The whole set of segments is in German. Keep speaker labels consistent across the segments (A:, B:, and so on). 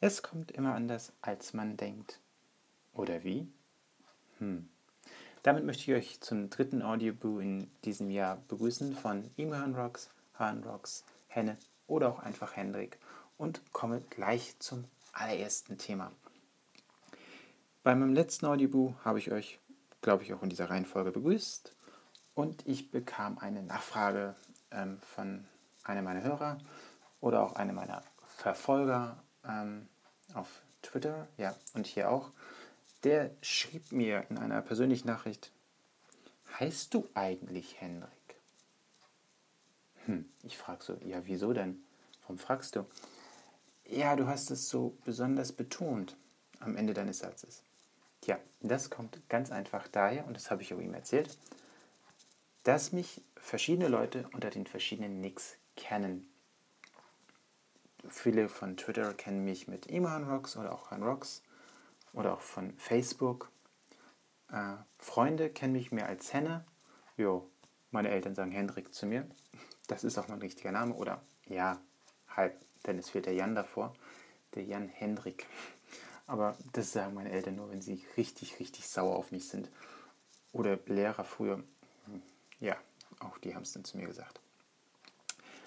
A: Es kommt immer anders, als man denkt. Oder wie? Hm. Damit möchte ich euch zum dritten Audioboo in diesem Jahr begrüßen von Imran Rocks, Han Henne oder auch einfach Hendrik und komme gleich zum allerersten Thema. Bei meinem letzten Audioboo habe ich euch, glaube ich, auch in dieser Reihenfolge begrüßt und ich bekam eine Nachfrage ähm, von einem meiner Hörer oder auch einem meiner Verfolger ähm, auf Twitter, ja, und hier auch, der schrieb mir in einer persönlichen Nachricht, heißt du eigentlich Henrik? Hm, ich frage so, ja, wieso denn? Warum fragst du? Ja, du hast es so besonders betont am Ende deines Satzes. Tja, das kommt ganz einfach daher, und das habe ich auch ihm erzählt, dass mich verschiedene Leute unter den verschiedenen Nicks kennen. Viele von Twitter kennen mich mit Iman Rocks oder auch Han Rocks oder auch von Facebook. Äh, Freunde kennen mich mehr als Henne. Jo, meine Eltern sagen Hendrik zu mir. Das ist auch mein richtiger Name. Oder ja, halb, denn es fehlt der Jan davor. Der Jan Hendrik. Aber das sagen meine Eltern nur, wenn sie richtig, richtig sauer auf mich sind. Oder Lehrer früher. Ja, auch die haben es dann zu mir gesagt.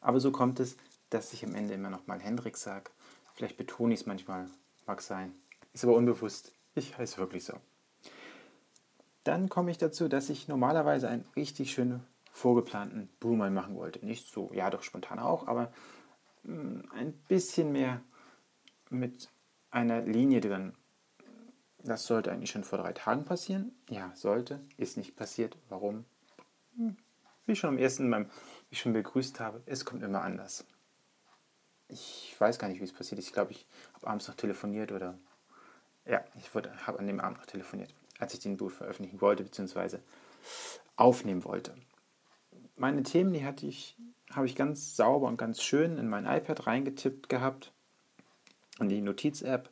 A: Aber so kommt es, dass ich am Ende immer noch mal Hendrik sage. Vielleicht betone ich es manchmal, mag sein. Ist aber unbewusst. Ich heiße wirklich so. Dann komme ich dazu, dass ich normalerweise einen richtig schönen vorgeplanten Boomer machen wollte. Nicht so, ja doch spontan auch, aber mh, mm, ein bisschen mehr mit einer Linie drin. Das sollte eigentlich schon vor drei Tagen passieren. Ja, sollte. Ist nicht passiert. Warum? Hm, wie schon am ersten Mal, wie ich schon begrüßt habe, es kommt immer anders. Ich weiß gar nicht, wie es passiert ist. Ich glaube, ich habe abends noch telefoniert oder ja, ich habe an dem Abend noch telefoniert, als ich den Buch veröffentlichen wollte, beziehungsweise aufnehmen wollte. Meine Themen, die hatte ich, habe ich ganz sauber und ganz schön in mein iPad reingetippt gehabt, in die Notiz-App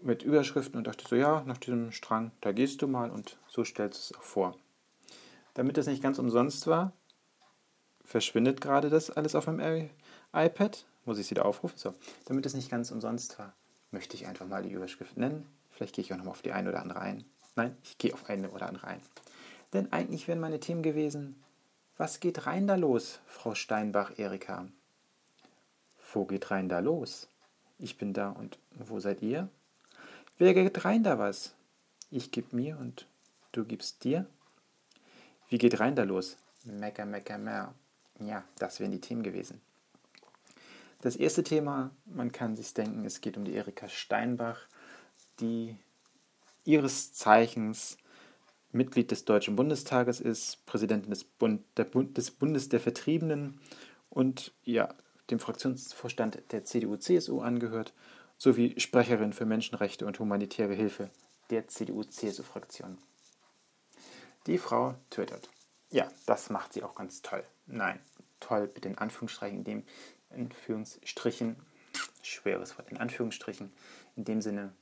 A: mit Überschriften und dachte so, ja, nach diesem Strang, da gehst du mal und so stellst du es auch vor. Damit das nicht ganz umsonst war, verschwindet gerade das alles auf meinem iPad. Muss ich es wieder aufrufen? So. Damit es nicht ganz umsonst war, möchte ich einfach mal die Überschrift nennen. Vielleicht gehe ich auch nochmal auf die eine oder andere ein. Nein, ich gehe auf eine oder andere ein. Denn eigentlich wären meine Themen gewesen, was geht rein da los, Frau Steinbach-Erika? Wo geht rein da los? Ich bin da und wo seid ihr? Wer geht rein da was? Ich geb mir und du gibst dir? Wie geht rein da los? Mecker, mecker, mehr. Ja, das wären die Themen gewesen. Das erste Thema, man kann sich denken, es geht um die Erika Steinbach, die ihres Zeichens Mitglied des Deutschen Bundestages ist, Präsidentin des, Bund, Bund, des Bundes der Vertriebenen und ja, dem Fraktionsvorstand der CDU-CSU angehört, sowie Sprecherin für Menschenrechte und humanitäre Hilfe der CDU-CSU-Fraktion. Die Frau twittert. Ja, das macht sie auch ganz toll. Nein, toll mit den Anführungsstrichen, in Anführungsstrichen, schweres Wort, in Anführungsstrichen, in dem Sinne,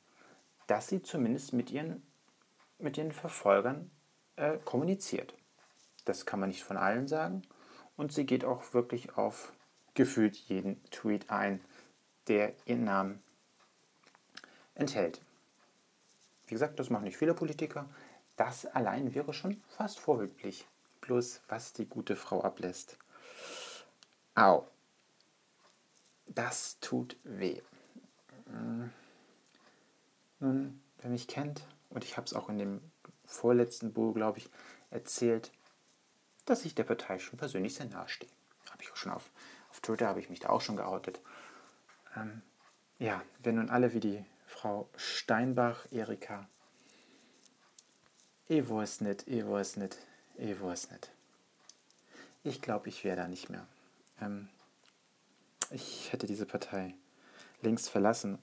A: dass sie zumindest mit ihren, mit ihren Verfolgern äh, kommuniziert. Das kann man nicht von allen sagen. Und sie geht auch wirklich auf gefühlt jeden Tweet ein, der ihren Namen enthält. Wie gesagt, das machen nicht viele Politiker. Das allein wäre schon fast vorbildlich. Bloß was die gute Frau ablässt. Au. Das tut weh. Hm. Nun, wer mich kennt, und ich habe es auch in dem vorletzten Buch, glaube ich, erzählt, dass ich der Partei schon persönlich sehr nahe stehe. Habe ich auch schon auf, auf Twitter, habe ich mich da auch schon geoutet. Ähm, ja, wenn nun alle wie die Frau Steinbach, Erika, ich weiß nicht, ich weiß nicht, ich weiß nicht. Ich glaube, ich wäre da nicht mehr. Ähm, ich hätte diese Partei längst verlassen.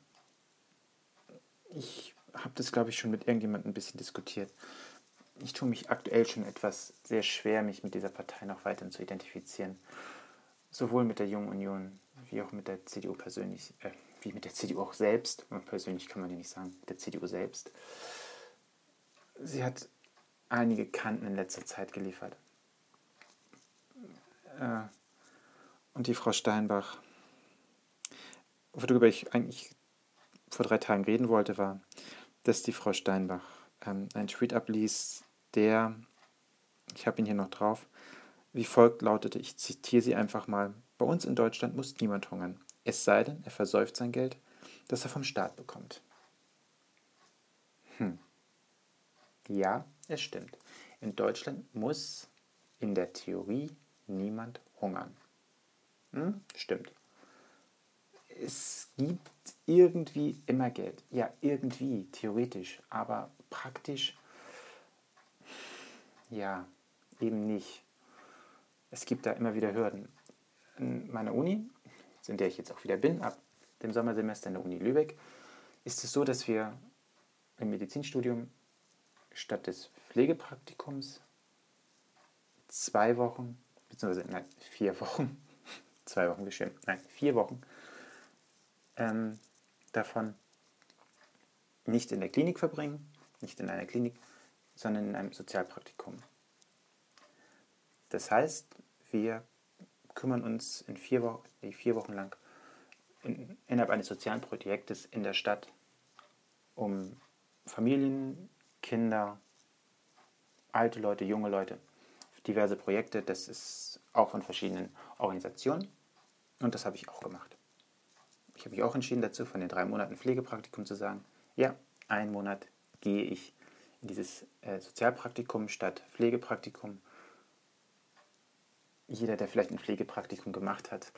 A: Ich habe das, glaube ich, schon mit irgendjemandem ein bisschen diskutiert. Ich tue mich aktuell schon etwas sehr schwer, mich mit dieser Partei noch weiterhin zu identifizieren. Sowohl mit der Jungen Union wie auch mit der CDU persönlich, äh, wie mit der CDU auch selbst. Persönlich kann man ja nicht sagen, mit der CDU selbst. Sie hat einige Kanten in letzter Zeit geliefert. Äh, und die Frau Steinbach worüber ich eigentlich vor drei Tagen reden wollte, war, dass die Frau Steinbach ähm, einen Tweet abliest, der, ich habe ihn hier noch drauf, wie folgt lautete, ich zitiere sie einfach mal, bei uns in Deutschland muss niemand hungern, es sei denn, er versäuft sein Geld, das er vom Staat bekommt. Hm. Ja, es stimmt. In Deutschland muss in der Theorie niemand hungern. Hm? Stimmt. Es gibt irgendwie immer Geld. Ja, irgendwie, theoretisch. Aber praktisch, ja, eben nicht. Es gibt da immer wieder Hürden. In meiner Uni, in der ich jetzt auch wieder bin, ab dem Sommersemester in der Uni Lübeck, ist es so, dass wir im Medizinstudium statt des Pflegepraktikums zwei Wochen, beziehungsweise nein, vier Wochen, zwei Wochen bestimmt, nein, vier Wochen ähm, davon nicht in der Klinik verbringen, nicht in einer Klinik, sondern in einem Sozialpraktikum. Das heißt, wir kümmern uns in vier Wochen, vier Wochen lang in, innerhalb eines sozialen Projektes in der Stadt um Familien, Kinder, alte Leute, junge Leute, diverse Projekte. Das ist auch von verschiedenen Organisationen und das habe ich auch gemacht. Ich habe mich auch entschieden dazu, von den drei Monaten Pflegepraktikum zu sagen, ja, einen Monat gehe ich in dieses äh, Sozialpraktikum statt Pflegepraktikum. Jeder, der vielleicht ein Pflegepraktikum gemacht hat,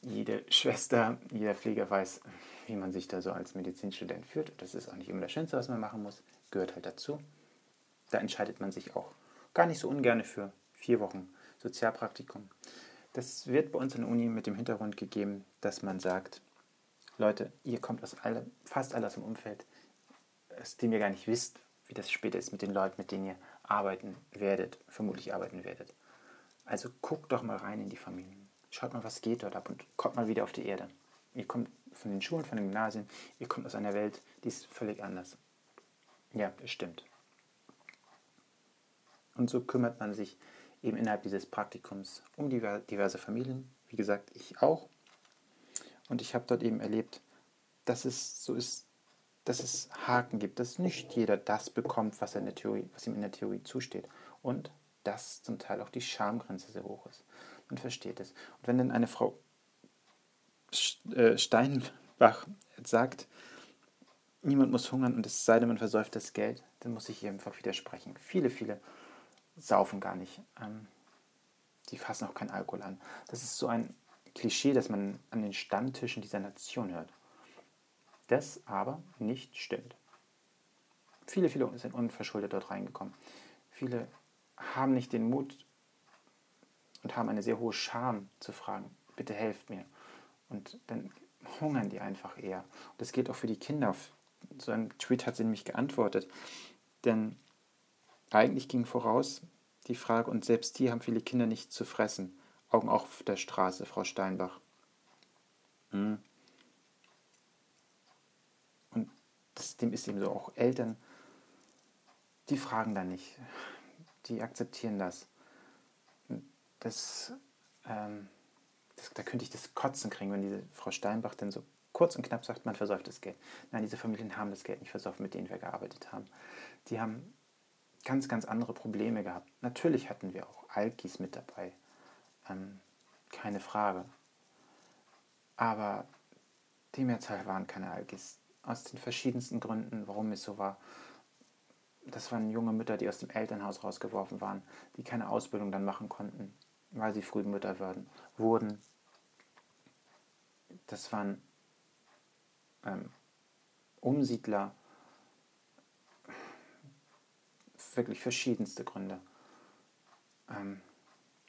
A: jede Schwester, jeder Pfleger weiß, wie man sich da so als Medizinstudent führt. Das ist auch nicht immer das Schönste, was man machen muss, gehört halt dazu. Da entscheidet man sich auch gar nicht so ungern für vier Wochen Sozialpraktikum. Das wird bei uns in der Uni mit dem Hintergrund gegeben, dass man sagt, Leute, ihr kommt aus alle, fast alle aus dem Umfeld, aus dem ihr gar nicht wisst, wie das später ist mit den Leuten, mit denen ihr arbeiten werdet, vermutlich arbeiten werdet. Also guckt doch mal rein in die Familien. Schaut mal, was geht dort ab und kommt mal wieder auf die Erde. Ihr kommt von den Schulen, von den Gymnasien, ihr kommt aus einer Welt, die ist völlig anders. Ja, das stimmt. Und so kümmert man sich eben innerhalb dieses Praktikums um diverse Familien. Wie gesagt, ich auch. Und ich habe dort eben erlebt, dass es so ist, dass es Haken gibt, dass nicht jeder das bekommt, was, er in der Theorie, was ihm in der Theorie zusteht. Und dass zum Teil auch die Schamgrenze sehr hoch ist. Man versteht es. Und wenn dann eine Frau äh, Steinbach sagt, niemand muss hungern und es sei denn, man versäuft das Geld, dann muss ich ihr einfach widersprechen. Viele, viele saufen gar nicht. Ähm, die fassen auch keinen Alkohol an. Das ist so ein Klischee, das man an den Stammtischen dieser Nation hört. Das aber nicht stimmt. Viele, viele sind unverschuldet dort reingekommen. Viele haben nicht den Mut und haben eine sehr hohe Scham zu fragen, bitte helft mir. Und dann hungern die einfach eher. Und das gilt auch für die Kinder. So ein Tweet hat sie nämlich geantwortet. Denn eigentlich ging voraus die Frage, und selbst die haben viele Kinder nicht zu fressen. Augen auf der Straße, Frau Steinbach. Hm. Und das, dem ist eben so, auch Eltern, die fragen da nicht. Die akzeptieren das. Das, ähm, das, da könnte ich das Kotzen kriegen, wenn diese Frau Steinbach dann so kurz und knapp sagt, man versäuft das Geld. Nein, diese Familien haben das Geld nicht versäuft, mit denen wir gearbeitet haben. Die haben ganz, ganz andere Probleme gehabt. Natürlich hatten wir auch Alkis mit dabei. Ähm, keine Frage. Aber die Mehrzahl waren keine Alkis. Aus den verschiedensten Gründen, warum es so war. Das waren junge Mütter, die aus dem Elternhaus rausgeworfen waren, die keine Ausbildung dann machen konnten, weil sie früh Mütter werden, wurden. Das waren ähm, Umsiedler, wirklich verschiedenste Gründe. Ähm,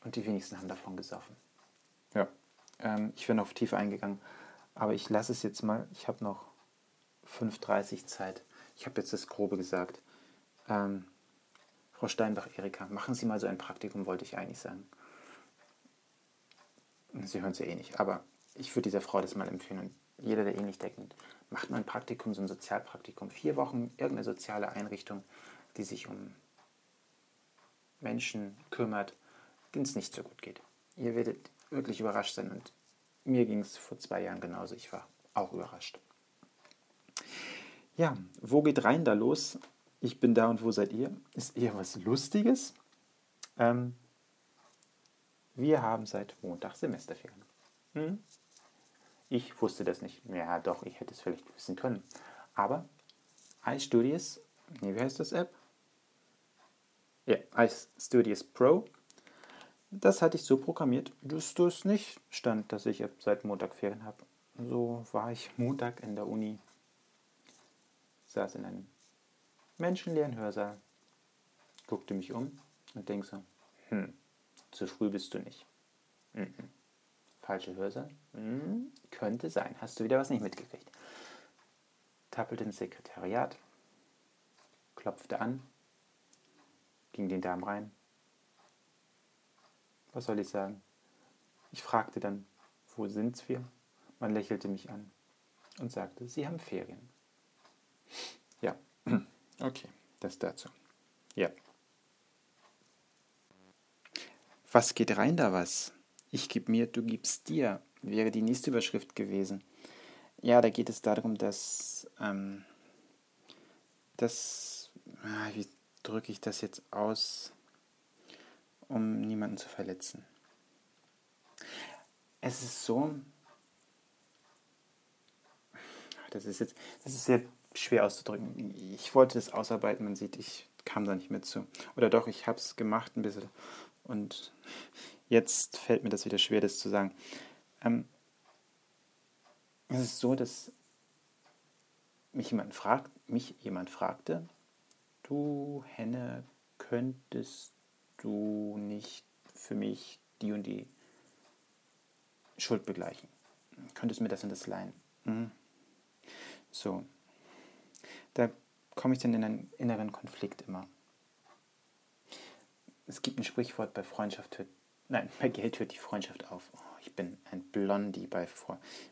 A: und die wenigsten haben davon gesoffen. Ja, ähm, ich wäre noch tiefer eingegangen, aber ich lasse es jetzt mal. Ich habe noch 5.30 Zeit. Ich habe jetzt das Grobe gesagt. Ähm, Frau Steinbach-Erika, machen Sie mal so ein Praktikum, wollte ich eigentlich sagen. Sie hören es ja eh nicht, aber ich würde dieser Frau das mal empfehlen. Und jeder, der ähnlich eh denkt, macht mal ein Praktikum, so ein Sozialpraktikum. Vier Wochen, irgendeine soziale Einrichtung, die sich um Menschen kümmert, denen es nicht so gut geht. Ihr werdet wirklich überrascht sein und mir ging es vor zwei Jahren genauso. Ich war auch überrascht. Ja, wo geht rein da los? Ich bin da und wo seid ihr? Ist eher was Lustiges. Ähm, wir haben seit Montag Semesterferien. Hm? Ich wusste das nicht. Ja, doch, ich hätte es vielleicht wissen können. Aber iStudios, nee, wie heißt das App? Ja, iStudios Pro. Das hatte ich so programmiert, dass das nicht stand, dass ich seit Montag Ferien habe. So war ich Montag in der Uni, saß in einem menschenleeren Hörsaal, guckte mich um und denke so, hm, zu früh bist du nicht. Mhm. Falsche Hörsaal? Mhm. Könnte sein. Hast du wieder was nicht mitgekriegt? Tappelte ins Sekretariat, klopfte an, ging den Darm rein. Was soll ich sagen? Ich fragte dann, wo sind wir? Man lächelte mich an und sagte, Sie haben Ferien. Ja, okay, das dazu. Ja. Was geht rein da was? Ich gib mir, du gibst dir, wäre die nächste Überschrift gewesen. Ja, da geht es darum, dass, ähm, dass, ah, wie drücke ich das jetzt aus, um niemanden zu verletzen? Es ist so, das ist jetzt, das ist sehr schwer auszudrücken. Ich wollte das ausarbeiten, man sieht, ich kam da nicht mehr zu. Oder doch, ich habe es gemacht ein bisschen und jetzt fällt mir das wieder schwer, das zu sagen. Ähm, es ist so, dass mich jemand, fragt, mich jemand fragte, du Henne, könntest du nicht für mich die und die Schuld begleichen? Könntest du mir das und das leihen? Mhm. So, da komme ich dann in einen inneren Konflikt immer es gibt ein Sprichwort bei Freundschaft hört, nein, bei Geld hört die Freundschaft auf. Oh, ich bin ein Blondie bei,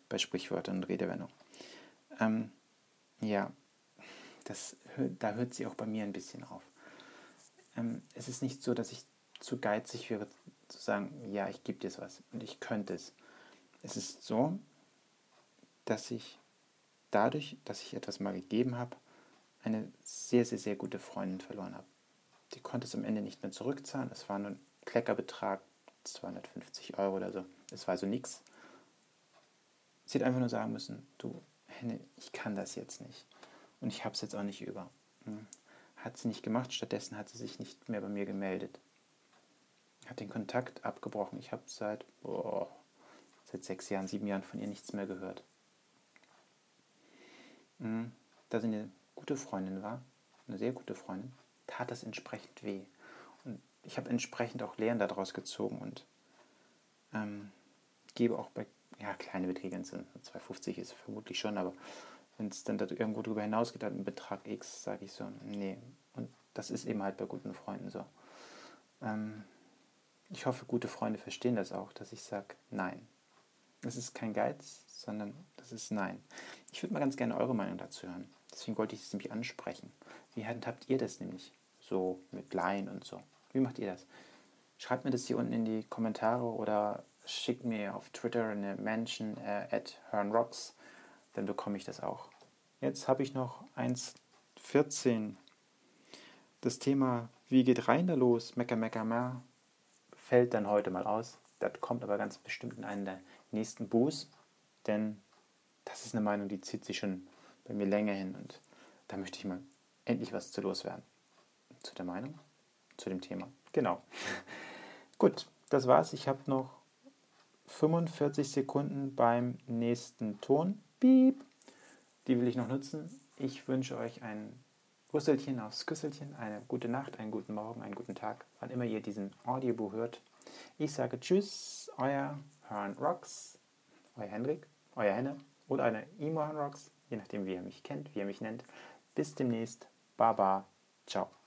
A: bei Sprichwörtern und Redewendungen. Ähm, ja, das, da hört sie auch bei mir ein bisschen auf. Ähm, es ist nicht so, dass ich zu geizig wäre, zu sagen, ja, ich gebe dir was und ich könnte es. Es ist so, dass ich dadurch, dass ich etwas mal gegeben habe, eine sehr, sehr, sehr gute Freundin verloren habe. Die konnte es am Ende nicht mehr zurückzahlen. Es war nur ein Kleckerbetrag, 250 Euro oder so. Es war also nichts. Sie hat einfach nur sagen müssen, du, Henne, ich kann das jetzt nicht. Und ich habe es jetzt auch nicht über. Hm. Hat sie nicht gemacht, stattdessen hat sie sich nicht mehr bei mir gemeldet. Hat den Kontakt abgebrochen. Ich habe seit, boah, seit sechs Jahren, sieben Jahren von ihr nichts mehr gehört. Hm. Da sie eine gute Freundin war, eine sehr gute Freundin, tat das entsprechend weh. Und ich habe entsprechend auch Lehren daraus gezogen und ähm, gebe auch bei, ja, kleine Beträge sind, 250 ist vermutlich schon, aber wenn es dann irgendwo darüber hinausgeht, ein Betrag X, sage ich so, nee. Und das ist eben halt bei guten Freunden so. Ähm, ich hoffe, gute Freunde verstehen das auch, dass ich sage, nein. Das ist kein Geiz, sondern das ist Nein. Ich würde mal ganz gerne eure Meinung dazu hören. Deswegen wollte ich es nämlich ansprechen. Wie handhabt ihr das nämlich? So mit Laien und so. Wie macht ihr das? Schreibt mir das hier unten in die Kommentare oder schickt mir auf Twitter eine Mention äh, at HernRocks, dann bekomme ich das auch. Jetzt habe ich noch 1.14. Das Thema Wie geht rein da los? Mecker, mecker, mehr fällt dann heute mal aus. Das kommt aber ganz bestimmt in einen der nächsten Boos, denn das ist eine Meinung, die zieht sich schon bei mir länger hin und da möchte ich mal endlich was zu loswerden. Zu der Meinung, zu dem Thema. Genau. Gut, das war's. Ich habe noch 45 Sekunden beim nächsten Ton. Piep. Die will ich noch nutzen. Ich wünsche euch ein Rüsselchen aufs Küsselchen, eine gute Nacht, einen guten Morgen, einen guten Tag, wann immer ihr diesen Audiobuch hört. Ich sage Tschüss, euer Hörn Rocks, euer Hendrik, euer Henne oder eine Imo Rocks, je nachdem wie ihr mich kennt, wie ihr mich nennt. Bis demnächst. Baba. Ciao.